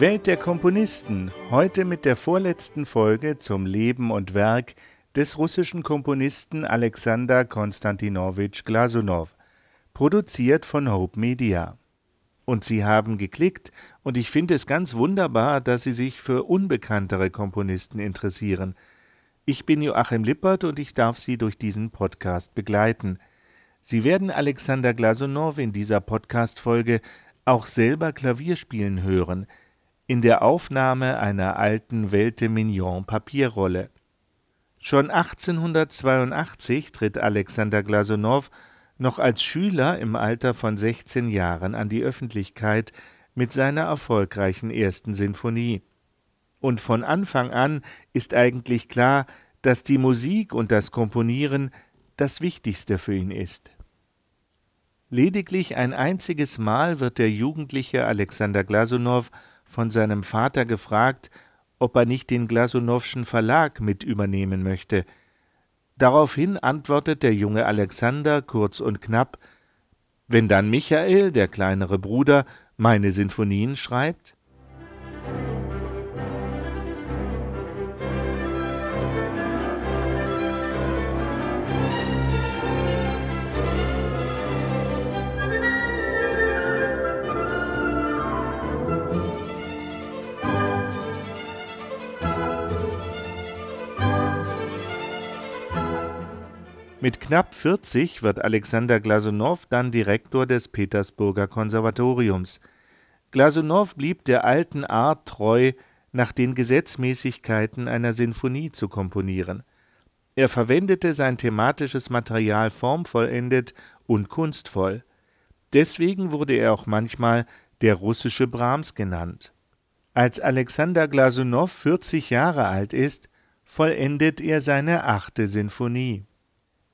Welt der Komponisten, heute mit der vorletzten Folge zum Leben und Werk des russischen Komponisten Alexander Konstantinowitsch Glasunow, produziert von Hope Media. Und Sie haben geklickt, und ich finde es ganz wunderbar, dass Sie sich für unbekanntere Komponisten interessieren. Ich bin Joachim Lippert und ich darf Sie durch diesen Podcast begleiten. Sie werden Alexander Glasunow in dieser Podcast-Folge auch selber Klavier spielen hören, in der Aufnahme einer alten Welte Mignon Papierrolle. Schon 1882 tritt Alexander Glasunow noch als Schüler im Alter von 16 Jahren an die Öffentlichkeit mit seiner erfolgreichen ersten Sinfonie. Und von Anfang an ist eigentlich klar, dass die Musik und das Komponieren das Wichtigste für ihn ist. Lediglich ein einziges Mal wird der jugendliche Alexander Glasunow von seinem Vater gefragt, ob er nicht den Glasunowschen Verlag mit übernehmen möchte. Daraufhin antwortet der junge Alexander kurz und knapp Wenn dann Michael, der kleinere Bruder, meine Sinfonien schreibt? Mit knapp 40 wird Alexander Glasunow dann Direktor des Petersburger Konservatoriums. Glasunow blieb der alten Art treu, nach den Gesetzmäßigkeiten einer Sinfonie zu komponieren. Er verwendete sein thematisches Material formvollendet und kunstvoll. Deswegen wurde er auch manchmal der russische Brahms genannt. Als Alexander Glasunow 40 Jahre alt ist, vollendet er seine achte Sinfonie.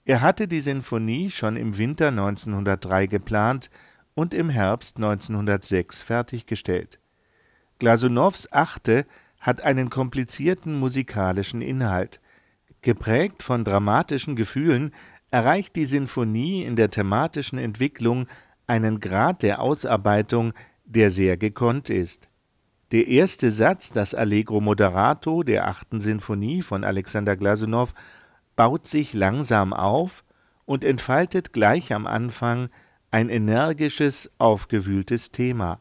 Er hatte die Sinfonie schon im Winter 1903 geplant und im Herbst 1906 fertiggestellt. Glasunows Achte hat einen komplizierten musikalischen Inhalt. Geprägt von dramatischen Gefühlen erreicht die Sinfonie in der thematischen Entwicklung einen Grad der Ausarbeitung, der sehr gekonnt ist. Der erste Satz, das Allegro Moderato der achten Sinfonie von Alexander Glasunow, baut sich langsam auf und entfaltet gleich am Anfang ein energisches, aufgewühltes Thema.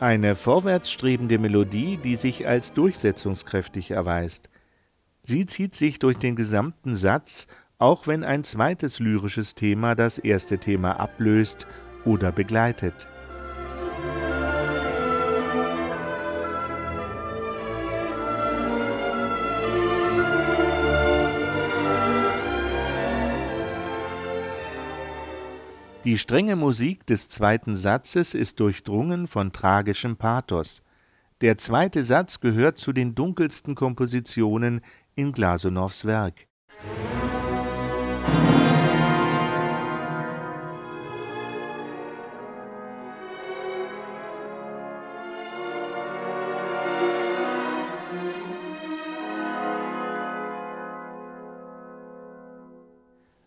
Eine vorwärtsstrebende Melodie, die sich als durchsetzungskräftig erweist. Sie zieht sich durch den gesamten Satz, auch wenn ein zweites lyrisches Thema das erste Thema ablöst oder begleitet. Die strenge Musik des zweiten Satzes ist durchdrungen von tragischem Pathos. Der zweite Satz gehört zu den dunkelsten Kompositionen in Glasunows Werk.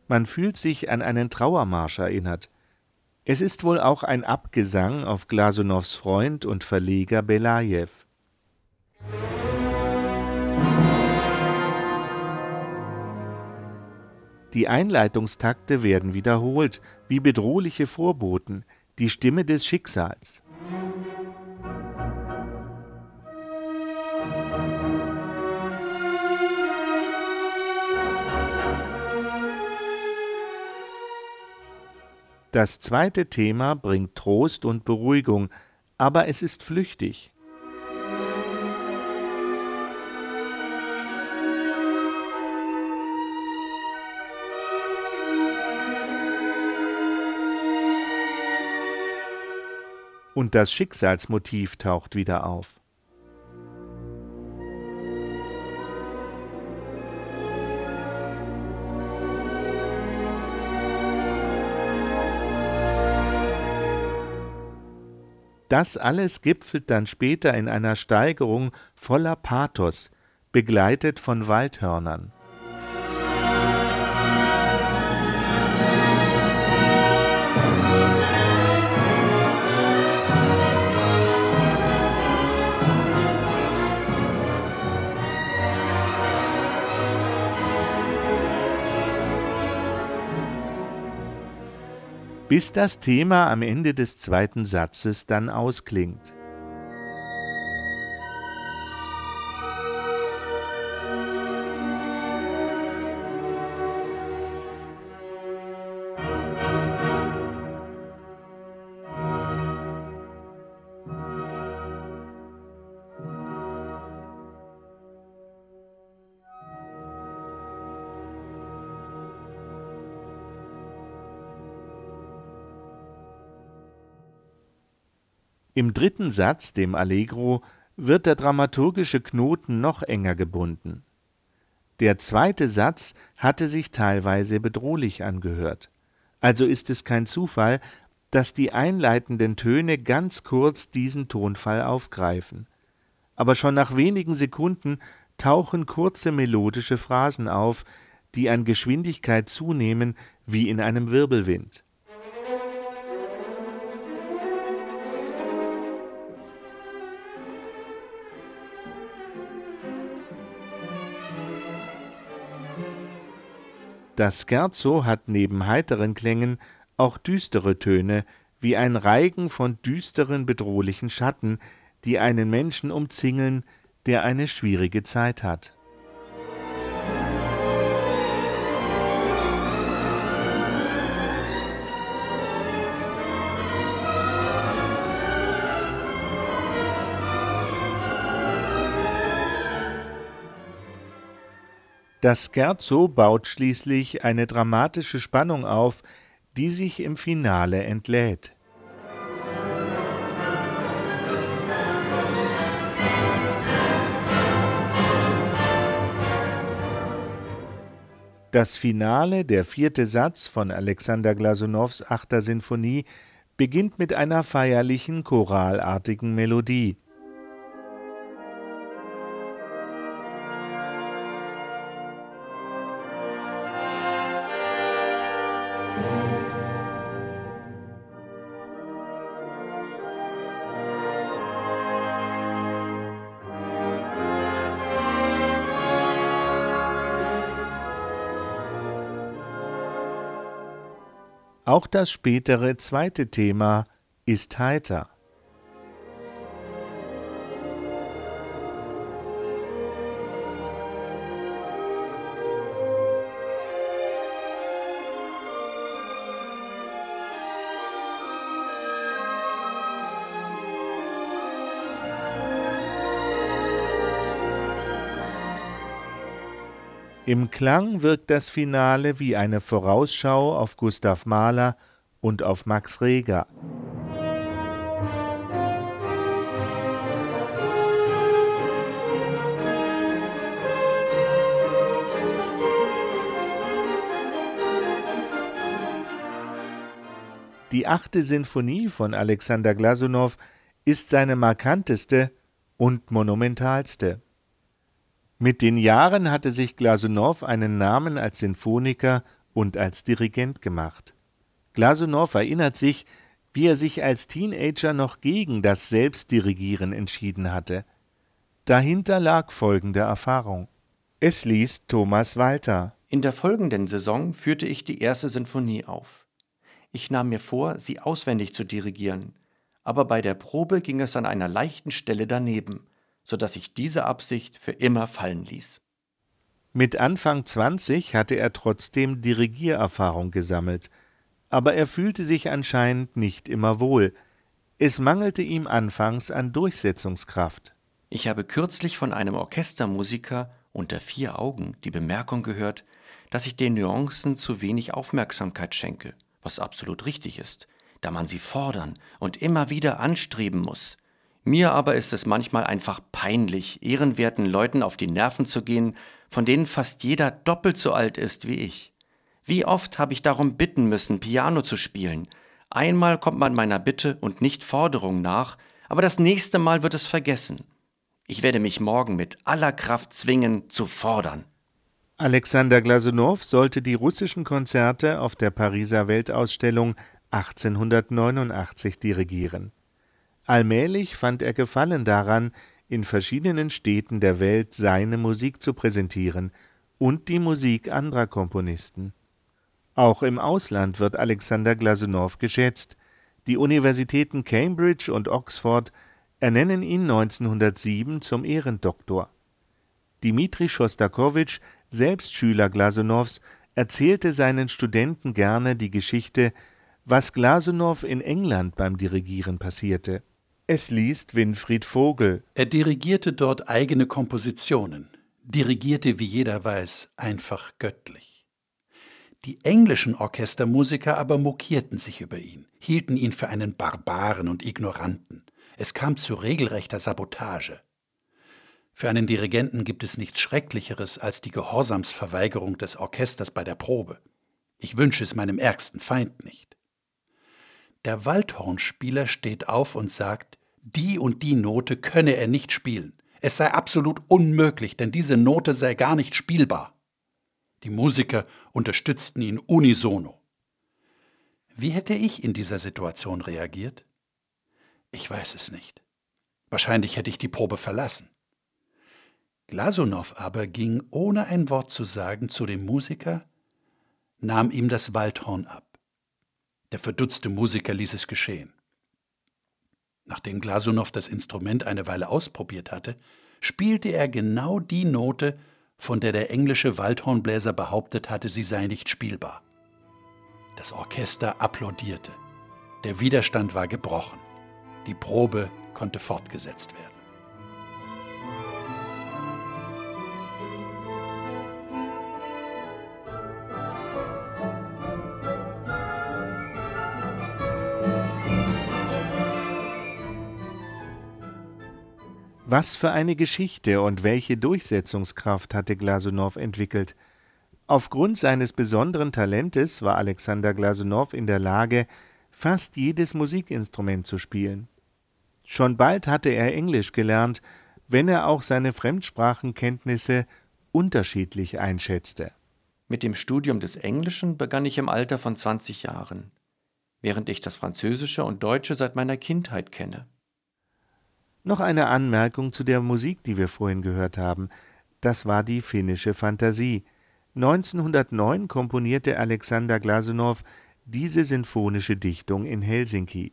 Man fühlt sich an einen Trauermarsch erinnert. Es ist wohl auch ein Abgesang auf Glasunows Freund und Verleger Belajew. Die Einleitungstakte werden wiederholt, wie bedrohliche Vorboten, die Stimme des Schicksals. Das zweite Thema bringt Trost und Beruhigung, aber es ist flüchtig. Und das Schicksalsmotiv taucht wieder auf. Das alles gipfelt dann später in einer Steigerung voller Pathos, begleitet von Waldhörnern. Bis das Thema am Ende des zweiten Satzes dann ausklingt. Im dritten Satz, dem Allegro, wird der dramaturgische Knoten noch enger gebunden. Der zweite Satz hatte sich teilweise bedrohlich angehört. Also ist es kein Zufall, dass die einleitenden Töne ganz kurz diesen Tonfall aufgreifen. Aber schon nach wenigen Sekunden tauchen kurze melodische Phrasen auf, die an Geschwindigkeit zunehmen wie in einem Wirbelwind. Das Scherzo hat neben heiteren Klängen auch düstere Töne, wie ein Reigen von düsteren, bedrohlichen Schatten, die einen Menschen umzingeln, der eine schwierige Zeit hat Das Scherzo baut schließlich eine dramatische Spannung auf, die sich im Finale entlädt. Das Finale, der vierte Satz von Alexander Glasunows achter Sinfonie, beginnt mit einer feierlichen choralartigen Melodie. Auch das spätere zweite Thema ist heiter. Im Klang wirkt das Finale wie eine Vorausschau auf Gustav Mahler und auf Max Reger. Die achte Sinfonie von Alexander Glasunow ist seine markanteste und monumentalste. Mit den Jahren hatte sich Glasunow einen Namen als Sinfoniker und als Dirigent gemacht. Glasunow erinnert sich, wie er sich als Teenager noch gegen das Selbstdirigieren entschieden hatte. Dahinter lag folgende Erfahrung. Es liest Thomas Walter. In der folgenden Saison führte ich die erste Sinfonie auf. Ich nahm mir vor, sie auswendig zu dirigieren, aber bei der Probe ging es an einer leichten Stelle daneben sodass sich diese Absicht für immer fallen ließ. Mit Anfang 20 hatte er trotzdem Dirigiererfahrung gesammelt, aber er fühlte sich anscheinend nicht immer wohl. Es mangelte ihm anfangs an Durchsetzungskraft. Ich habe kürzlich von einem Orchestermusiker unter vier Augen die Bemerkung gehört, dass ich den Nuancen zu wenig Aufmerksamkeit schenke, was absolut richtig ist, da man sie fordern und immer wieder anstreben muss. Mir aber ist es manchmal einfach peinlich, ehrenwerten Leuten auf die Nerven zu gehen, von denen fast jeder doppelt so alt ist wie ich. Wie oft habe ich darum bitten müssen, Piano zu spielen, Einmal kommt man meiner Bitte und nicht Forderung nach, aber das nächste Mal wird es vergessen. Ich werde mich morgen mit aller Kraft zwingen, zu fordern. Alexander Glasunow sollte die russischen Konzerte auf der Pariser Weltausstellung 1889 dirigieren. Allmählich fand er Gefallen daran, in verschiedenen Städten der Welt seine Musik zu präsentieren und die Musik anderer Komponisten. Auch im Ausland wird Alexander Glasunow geschätzt. Die Universitäten Cambridge und Oxford ernennen ihn 1907 zum Ehrendoktor. Dmitri Schostakowitsch, selbst Schüler Glasunows, erzählte seinen Studenten gerne die Geschichte, was Glasunow in England beim Dirigieren passierte. Es liest Winfried Vogel. Er dirigierte dort eigene Kompositionen, dirigierte, wie jeder weiß, einfach göttlich. Die englischen Orchestermusiker aber mokierten sich über ihn, hielten ihn für einen Barbaren und Ignoranten. Es kam zu regelrechter Sabotage. Für einen Dirigenten gibt es nichts Schrecklicheres als die Gehorsamsverweigerung des Orchesters bei der Probe. Ich wünsche es meinem ärgsten Feind nicht. Der Waldhornspieler steht auf und sagt, die und die Note könne er nicht spielen. Es sei absolut unmöglich, denn diese Note sei gar nicht spielbar. Die Musiker unterstützten ihn unisono. Wie hätte ich in dieser Situation reagiert? Ich weiß es nicht. Wahrscheinlich hätte ich die Probe verlassen. Glasunow aber ging, ohne ein Wort zu sagen, zu dem Musiker, nahm ihm das Waldhorn ab. Der verdutzte Musiker ließ es geschehen. Nachdem Glasunow das Instrument eine Weile ausprobiert hatte, spielte er genau die Note, von der der englische Waldhornbläser behauptet hatte, sie sei nicht spielbar. Das Orchester applaudierte. Der Widerstand war gebrochen. Die Probe konnte fortgesetzt werden. Was für eine Geschichte und welche Durchsetzungskraft hatte Glasunow entwickelt. Aufgrund seines besonderen Talentes war Alexander Glasunow in der Lage, fast jedes Musikinstrument zu spielen. Schon bald hatte er Englisch gelernt, wenn er auch seine Fremdsprachenkenntnisse unterschiedlich einschätzte. Mit dem Studium des Englischen begann ich im Alter von 20 Jahren, während ich das Französische und Deutsche seit meiner Kindheit kenne. Noch eine Anmerkung zu der Musik, die wir vorhin gehört haben. Das war die finnische Fantasie. 1909 komponierte Alexander Glasunow diese sinfonische Dichtung in Helsinki.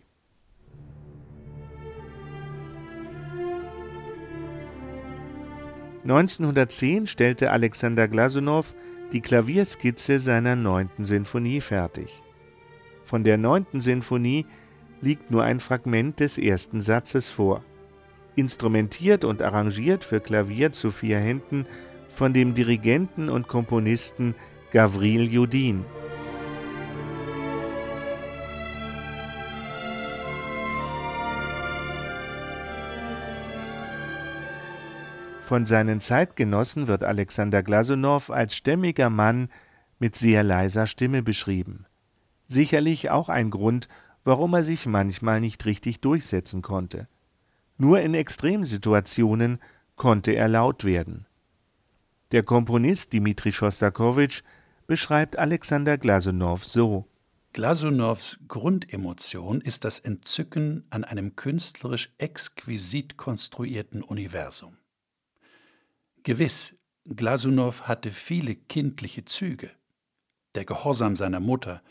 (1910) stellte Alexander Glasunow die Klavierskizze seiner neunten Sinfonie fertig. Von der neunten Sinfonie liegt nur ein Fragment des ersten Satzes vor instrumentiert und arrangiert für Klavier zu vier Händen von dem Dirigenten und Komponisten Gavril Judin. Von seinen Zeitgenossen wird Alexander Glasunow als stämmiger Mann mit sehr leiser Stimme beschrieben. Sicherlich auch ein Grund, warum er sich manchmal nicht richtig durchsetzen konnte. Nur in Extremsituationen konnte er laut werden. Der Komponist Dmitri Schostakowitsch beschreibt Alexander Glasunow so: Glasunows Grundemotion ist das Entzücken an einem künstlerisch exquisit konstruierten Universum. Gewiss, Glasunow hatte viele kindliche Züge. Der Gehorsam seiner Mutter,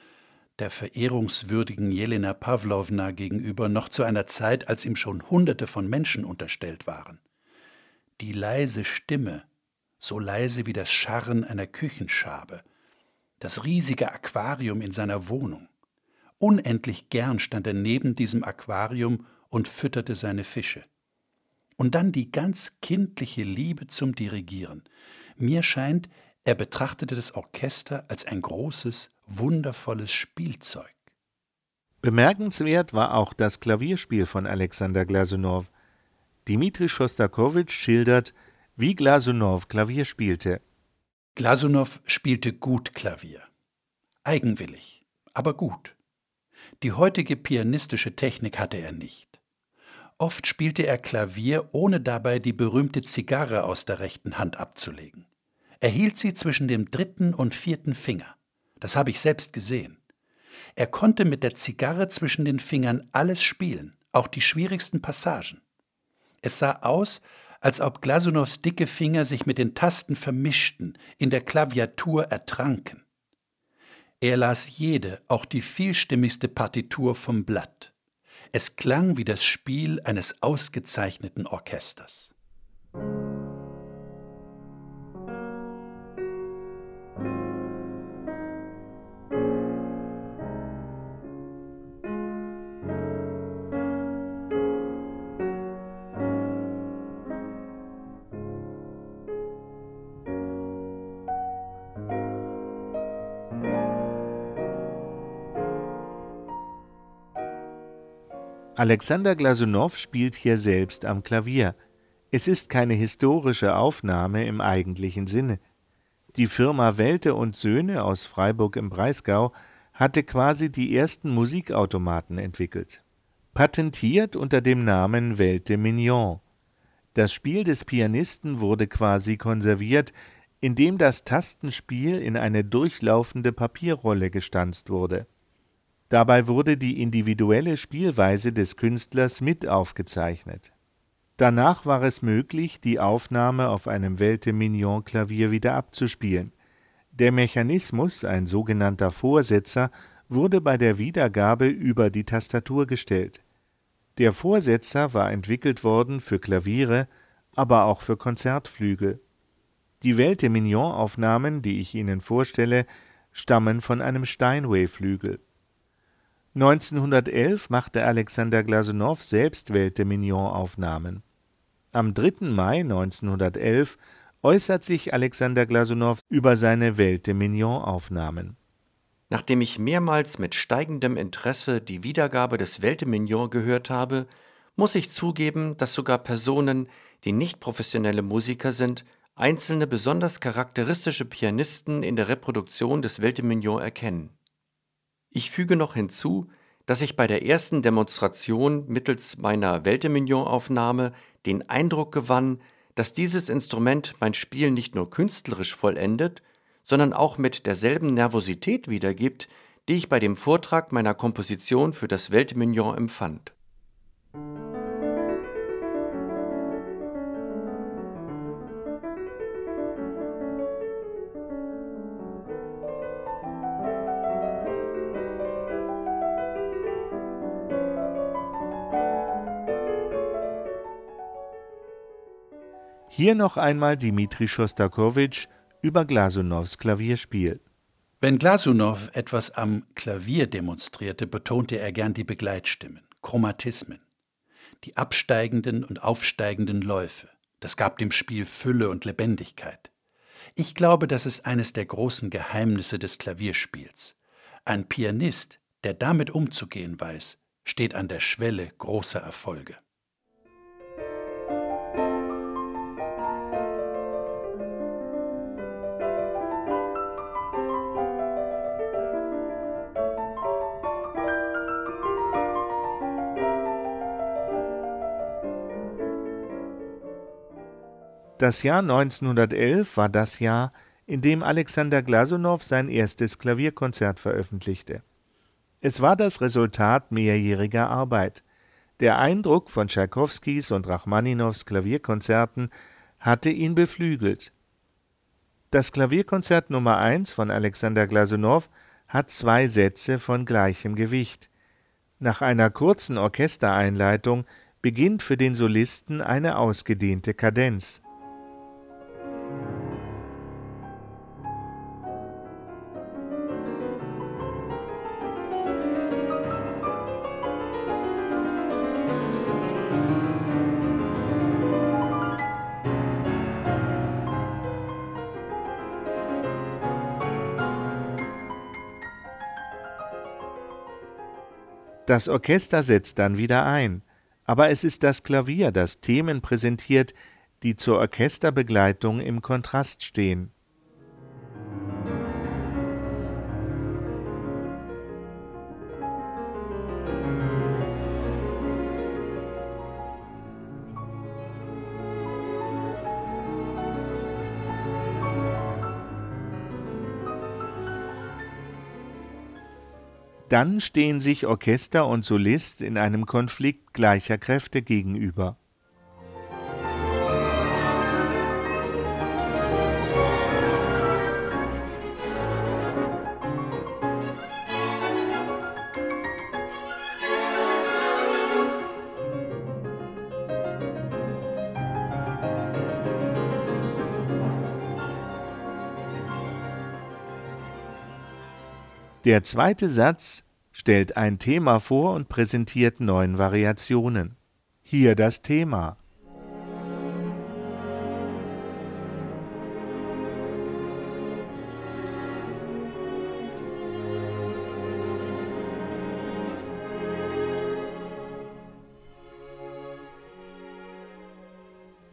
der verehrungswürdigen Jelena Pawlowna gegenüber noch zu einer Zeit, als ihm schon Hunderte von Menschen unterstellt waren. Die leise Stimme, so leise wie das Scharren einer Küchenschabe, das riesige Aquarium in seiner Wohnung. Unendlich gern stand er neben diesem Aquarium und fütterte seine Fische. Und dann die ganz kindliche Liebe zum Dirigieren. Mir scheint, er betrachtete das Orchester als ein großes, wundervolles Spielzeug. Bemerkenswert war auch das Klavierspiel von Alexander Glasunow. Dmitri Schostakowitsch schildert, wie Glasunow Klavier spielte. Glasunow spielte gut Klavier. Eigenwillig, aber gut. Die heutige pianistische Technik hatte er nicht. Oft spielte er Klavier, ohne dabei die berühmte Zigarre aus der rechten Hand abzulegen. Er hielt sie zwischen dem dritten und vierten Finger. Das habe ich selbst gesehen. Er konnte mit der Zigarre zwischen den Fingern alles spielen, auch die schwierigsten Passagen. Es sah aus, als ob Glasunows dicke Finger sich mit den Tasten vermischten, in der Klaviatur ertranken. Er las jede, auch die vielstimmigste Partitur vom Blatt. Es klang wie das Spiel eines ausgezeichneten Orchesters. Alexander Glasunow spielt hier selbst am Klavier. Es ist keine historische Aufnahme im eigentlichen Sinne. Die Firma Welte und Söhne aus Freiburg im Breisgau hatte quasi die ersten Musikautomaten entwickelt. Patentiert unter dem Namen Welte Mignon. Das Spiel des Pianisten wurde quasi konserviert, indem das Tastenspiel in eine durchlaufende Papierrolle gestanzt wurde. Dabei wurde die individuelle Spielweise des Künstlers mit aufgezeichnet. Danach war es möglich, die Aufnahme auf einem Welte-Mignon-Klavier wieder abzuspielen. Der Mechanismus, ein sogenannter Vorsetzer, wurde bei der Wiedergabe über die Tastatur gestellt. Der Vorsetzer war entwickelt worden für Klaviere, aber auch für Konzertflügel. Die Welte-Mignon-Aufnahmen, die ich Ihnen vorstelle, stammen von einem Steinway-Flügel 1911 machte Alexander Glasunow selbst Welte-Mignon-Aufnahmen. Am 3. Mai 1911 äußert sich Alexander Glasunow über seine Welte-Mignon-Aufnahmen. Nachdem ich mehrmals mit steigendem Interesse die Wiedergabe des Welte-Mignon gehört habe, muss ich zugeben, dass sogar Personen, die nicht professionelle Musiker sind, einzelne besonders charakteristische Pianisten in der Reproduktion des Welte-Mignon erkennen. Ich füge noch hinzu, dass ich bei der ersten Demonstration mittels meiner Weltemignon-Aufnahme den Eindruck gewann, dass dieses Instrument mein Spiel nicht nur künstlerisch vollendet, sondern auch mit derselben Nervosität wiedergibt, die ich bei dem Vortrag meiner Komposition für das Weltemignon empfand. Hier noch einmal Dmitri Schostakowitsch über Glasunows Klavierspiel. Wenn Glasunow etwas am Klavier demonstrierte, betonte er gern die Begleitstimmen, Chromatismen, die absteigenden und aufsteigenden Läufe. Das gab dem Spiel Fülle und Lebendigkeit. Ich glaube, das ist eines der großen Geheimnisse des Klavierspiels. Ein Pianist, der damit umzugehen weiß, steht an der Schwelle großer Erfolge. Das Jahr 1911 war das Jahr, in dem Alexander Glasunow sein erstes Klavierkonzert veröffentlichte. Es war das Resultat mehrjähriger Arbeit. Der Eindruck von Tschaikowskis und Rachmaninows Klavierkonzerten hatte ihn beflügelt. Das Klavierkonzert Nummer 1 von Alexander Glasunow hat zwei Sätze von gleichem Gewicht. Nach einer kurzen Orchestereinleitung beginnt für den Solisten eine ausgedehnte Kadenz. Das Orchester setzt dann wieder ein, aber es ist das Klavier, das Themen präsentiert, die zur Orchesterbegleitung im Kontrast stehen. Dann stehen sich Orchester und Solist in einem Konflikt gleicher Kräfte gegenüber. Der zweite Satz stellt ein Thema vor und präsentiert neun Variationen. Hier das Thema.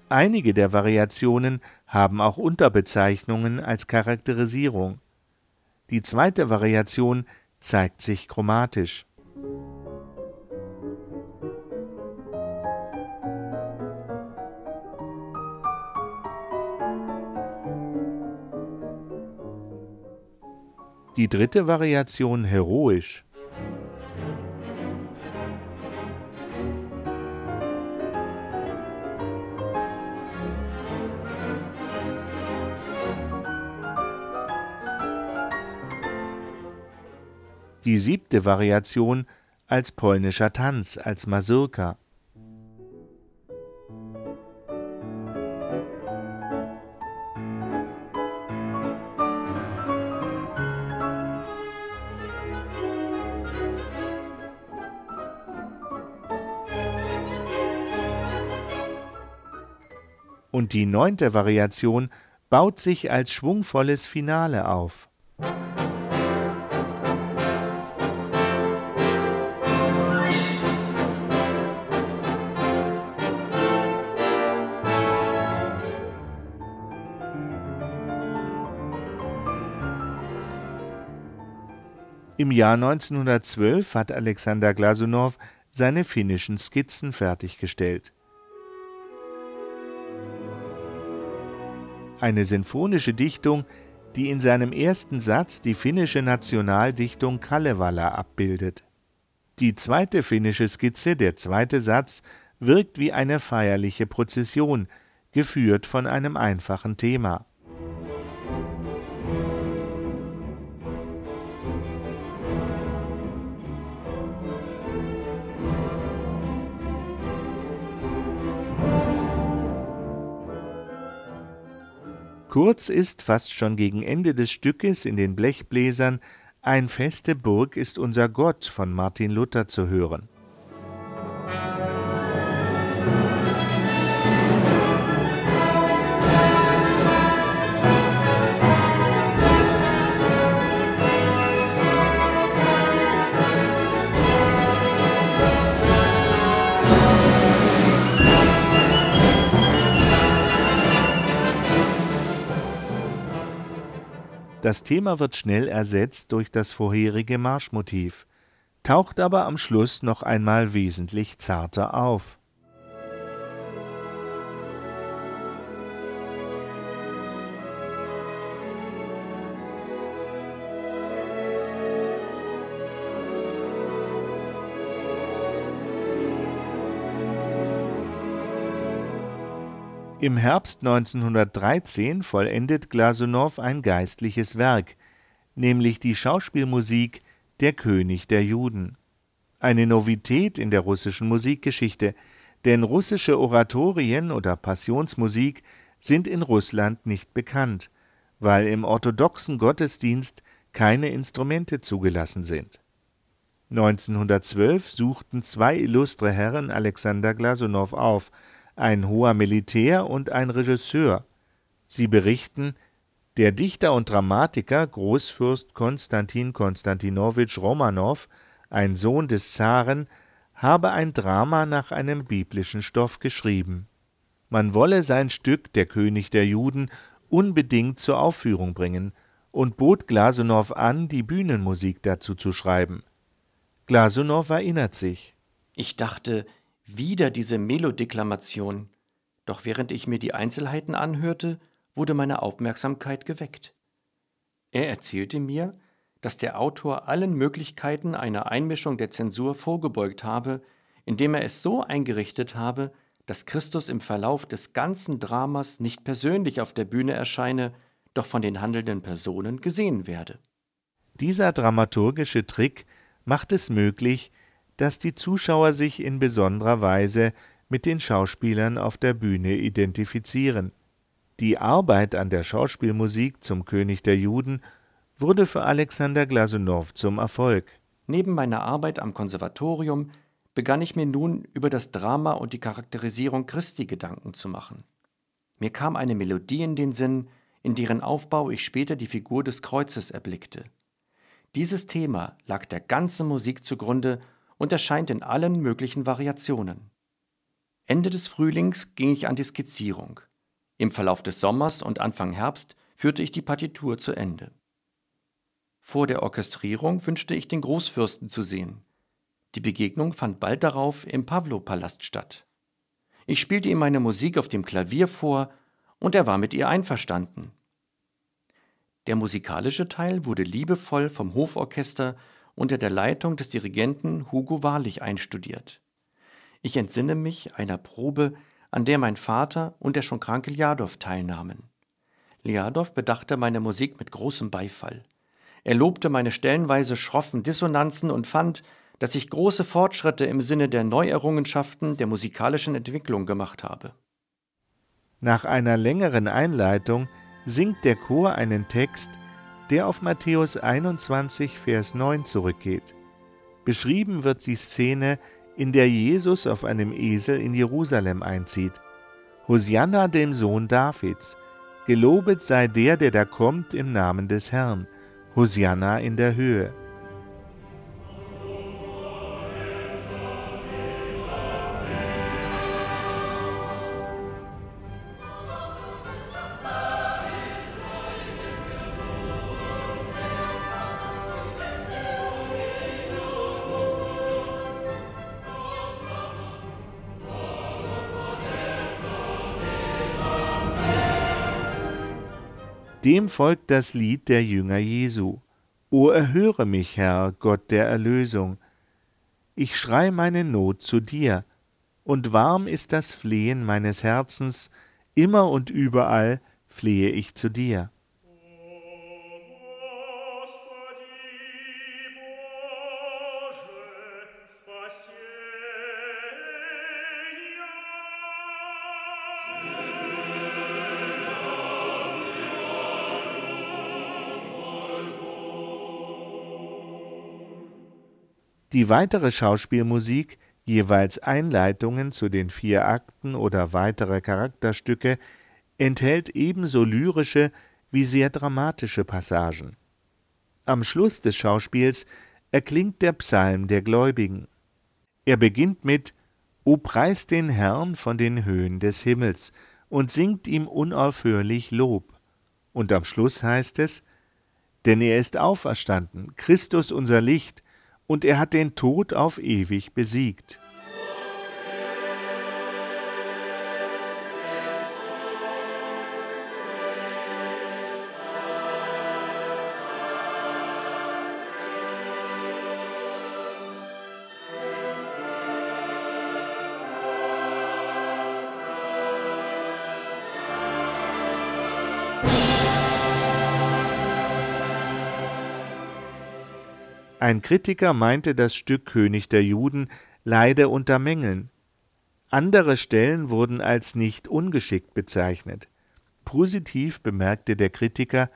Einige der Variationen haben auch Unterbezeichnungen als Charakterisierung. Die zweite Variation zeigt sich chromatisch. Die dritte Variation heroisch. Die siebte Variation als polnischer Tanz, als Mazurka. Und die neunte Variation baut sich als schwungvolles Finale auf. Im Jahr 1912 hat Alexander Glasunow seine finnischen Skizzen fertiggestellt. Eine sinfonische Dichtung, die in seinem ersten Satz die finnische Nationaldichtung Kalevala abbildet. Die zweite finnische Skizze, der zweite Satz, wirkt wie eine feierliche Prozession, geführt von einem einfachen Thema. Kurz ist fast schon gegen Ende des Stückes in den Blechbläsern Ein feste Burg ist unser Gott von Martin Luther zu hören. Das Thema wird schnell ersetzt durch das vorherige Marschmotiv, taucht aber am Schluss noch einmal wesentlich zarter auf Im Herbst 1913 vollendet Glasunow ein geistliches Werk, nämlich die Schauspielmusik Der König der Juden. Eine Novität in der russischen Musikgeschichte, denn russische Oratorien oder Passionsmusik sind in Russland nicht bekannt, weil im orthodoxen Gottesdienst keine Instrumente zugelassen sind. 1912 suchten zwei illustre Herren Alexander Glasunow auf ein hoher Militär und ein Regisseur. Sie berichten, der Dichter und Dramatiker Großfürst Konstantin Konstantinowitsch Romanow, ein Sohn des Zaren, habe ein Drama nach einem biblischen Stoff geschrieben. Man wolle sein Stück Der König der Juden unbedingt zur Aufführung bringen und bot Glasunow an, die Bühnenmusik dazu zu schreiben. Glasunow erinnert sich. Ich dachte, wieder diese Melodeklamation, doch während ich mir die Einzelheiten anhörte, wurde meine Aufmerksamkeit geweckt. Er erzählte mir, dass der Autor allen Möglichkeiten einer Einmischung der Zensur vorgebeugt habe, indem er es so eingerichtet habe, dass Christus im Verlauf des ganzen Dramas nicht persönlich auf der Bühne erscheine, doch von den handelnden Personen gesehen werde. Dieser dramaturgische Trick macht es möglich, dass die Zuschauer sich in besonderer Weise mit den Schauspielern auf der Bühne identifizieren. Die Arbeit an der Schauspielmusik zum König der Juden wurde für Alexander Glasunow zum Erfolg. Neben meiner Arbeit am Konservatorium begann ich mir nun über das Drama und die Charakterisierung Christi Gedanken zu machen. Mir kam eine Melodie in den Sinn, in deren Aufbau ich später die Figur des Kreuzes erblickte. Dieses Thema lag der ganzen Musik zugrunde und erscheint in allen möglichen Variationen. Ende des Frühlings ging ich an die Skizzierung. Im Verlauf des Sommers und Anfang Herbst führte ich die Partitur zu Ende. Vor der Orchestrierung wünschte ich den Großfürsten zu sehen. Die Begegnung fand bald darauf im Pavlo-Palast statt. Ich spielte ihm meine Musik auf dem Klavier vor und er war mit ihr einverstanden. Der musikalische Teil wurde liebevoll vom Hoforchester unter der Leitung des Dirigenten Hugo Wahrlich einstudiert. Ich entsinne mich einer Probe, an der mein Vater und der schon kranke Liadow teilnahmen. Liadow bedachte meine Musik mit großem Beifall. Er lobte meine stellenweise schroffen Dissonanzen und fand, dass ich große Fortschritte im Sinne der Neuerrungenschaften der musikalischen Entwicklung gemacht habe. Nach einer längeren Einleitung singt der Chor einen Text, der auf Matthäus 21, Vers 9 zurückgeht. Beschrieben wird die Szene, in der Jesus auf einem Esel in Jerusalem einzieht. Hosianna dem Sohn Davids, gelobet sei der, der da kommt im Namen des Herrn. Hosianna in der Höhe. Dem folgt das Lied der Jünger Jesu. O erhöre mich, Herr, Gott der Erlösung. Ich schrei meine Not zu dir, und warm ist das Flehen meines Herzens, immer und überall flehe ich zu dir. Die weitere Schauspielmusik, jeweils Einleitungen zu den vier Akten oder weitere Charakterstücke, enthält ebenso lyrische wie sehr dramatische Passagen. Am Schluss des Schauspiels erklingt der Psalm der Gläubigen. Er beginnt mit O preist den Herrn von den Höhen des Himmels und singt ihm unaufhörlich Lob. Und am Schluss heißt es, denn er ist auferstanden, Christus unser Licht, und er hat den Tod auf ewig besiegt. Ein Kritiker meinte, das Stück König der Juden leide unter Mängeln. Andere Stellen wurden als nicht ungeschickt bezeichnet. Positiv bemerkte der Kritiker,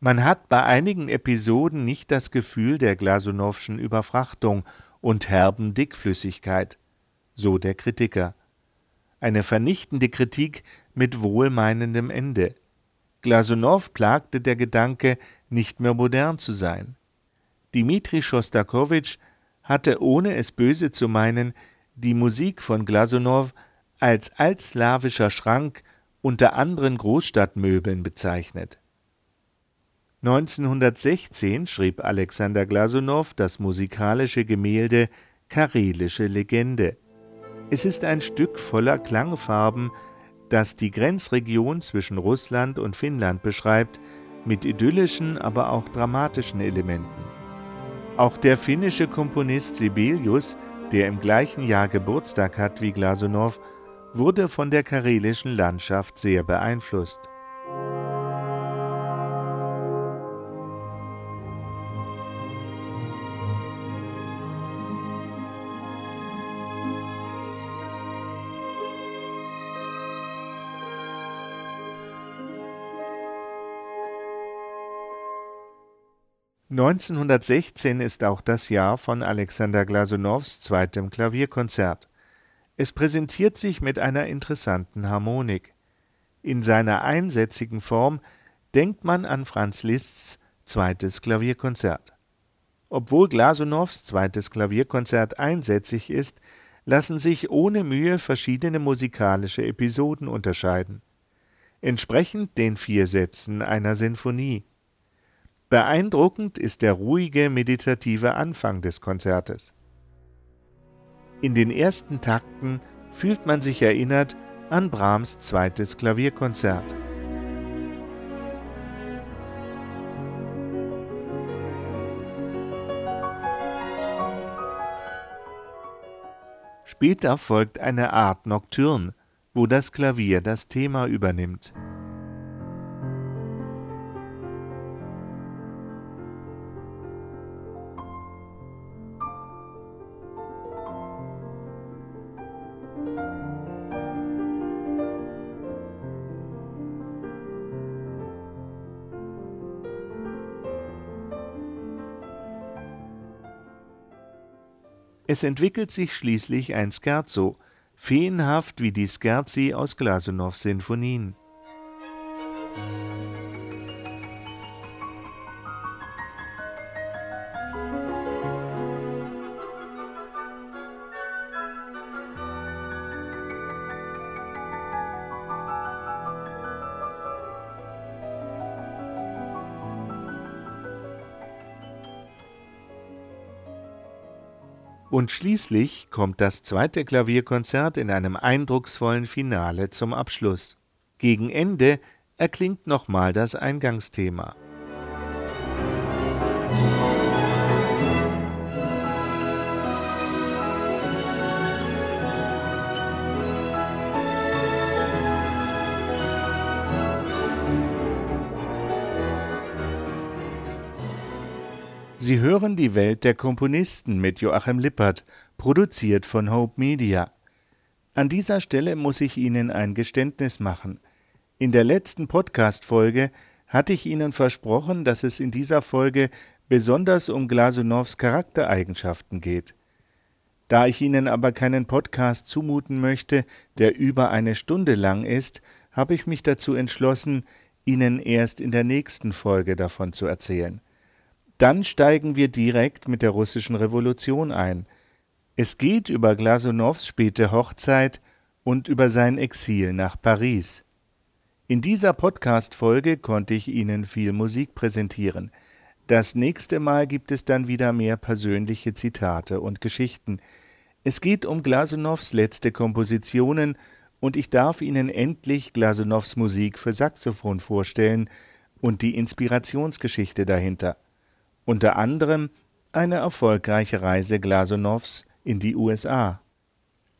man hat bei einigen Episoden nicht das Gefühl der Glasunowschen Überfrachtung und herben Dickflüssigkeit, so der Kritiker. Eine vernichtende Kritik mit wohlmeinendem Ende. Glasunow plagte der Gedanke, nicht mehr modern zu sein. Dmitri Schostakowitsch hatte, ohne es böse zu meinen, die Musik von Glasunow als altslawischer Schrank unter anderen Großstadtmöbeln bezeichnet. 1916 schrieb Alexander Glasunow das musikalische Gemälde Karelische Legende. Es ist ein Stück voller Klangfarben, das die Grenzregion zwischen Russland und Finnland beschreibt, mit idyllischen, aber auch dramatischen Elementen. Auch der finnische Komponist Sibelius, der im gleichen Jahr Geburtstag hat wie Glasunow, wurde von der karelischen Landschaft sehr beeinflusst. 1916 ist auch das Jahr von Alexander Glasunows zweitem Klavierkonzert. Es präsentiert sich mit einer interessanten Harmonik. In seiner einsätzigen Form denkt man an Franz Liszt's zweites Klavierkonzert. Obwohl Glasunows zweites Klavierkonzert einsätzig ist, lassen sich ohne Mühe verschiedene musikalische Episoden unterscheiden, entsprechend den vier Sätzen einer Sinfonie. Beeindruckend ist der ruhige, meditative Anfang des Konzertes. In den ersten Takten fühlt man sich erinnert an Brahms zweites Klavierkonzert. Später folgt eine Art Nocturne, wo das Klavier das Thema übernimmt. Es entwickelt sich schließlich ein Scherzo, feenhaft wie die Scherzi aus Glasunows Sinfonien. Und schließlich kommt das zweite Klavierkonzert in einem eindrucksvollen Finale zum Abschluss. Gegen Ende erklingt nochmal das Eingangsthema. Sie hören die Welt der Komponisten mit Joachim Lippert, produziert von Hope Media. An dieser Stelle muss ich Ihnen ein Geständnis machen. In der letzten Podcast-Folge hatte ich Ihnen versprochen, dass es in dieser Folge besonders um Glasunows Charaktereigenschaften geht. Da ich Ihnen aber keinen Podcast zumuten möchte, der über eine Stunde lang ist, habe ich mich dazu entschlossen, Ihnen erst in der nächsten Folge davon zu erzählen. Dann steigen wir direkt mit der russischen Revolution ein. Es geht über Glasunows späte Hochzeit und über sein Exil nach Paris. In dieser Podcast-Folge konnte ich Ihnen viel Musik präsentieren. Das nächste Mal gibt es dann wieder mehr persönliche Zitate und Geschichten. Es geht um Glasunows letzte Kompositionen und ich darf Ihnen endlich Glasunows Musik für Saxophon vorstellen und die Inspirationsgeschichte dahinter unter anderem eine erfolgreiche Reise Glasunows in die USA.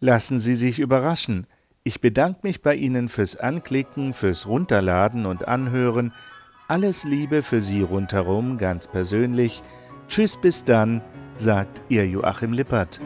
Lassen Sie sich überraschen. Ich bedanke mich bei Ihnen fürs Anklicken, fürs Runterladen und Anhören. Alles Liebe für Sie rundherum, ganz persönlich. Tschüss bis dann, sagt Ihr Joachim Lippert.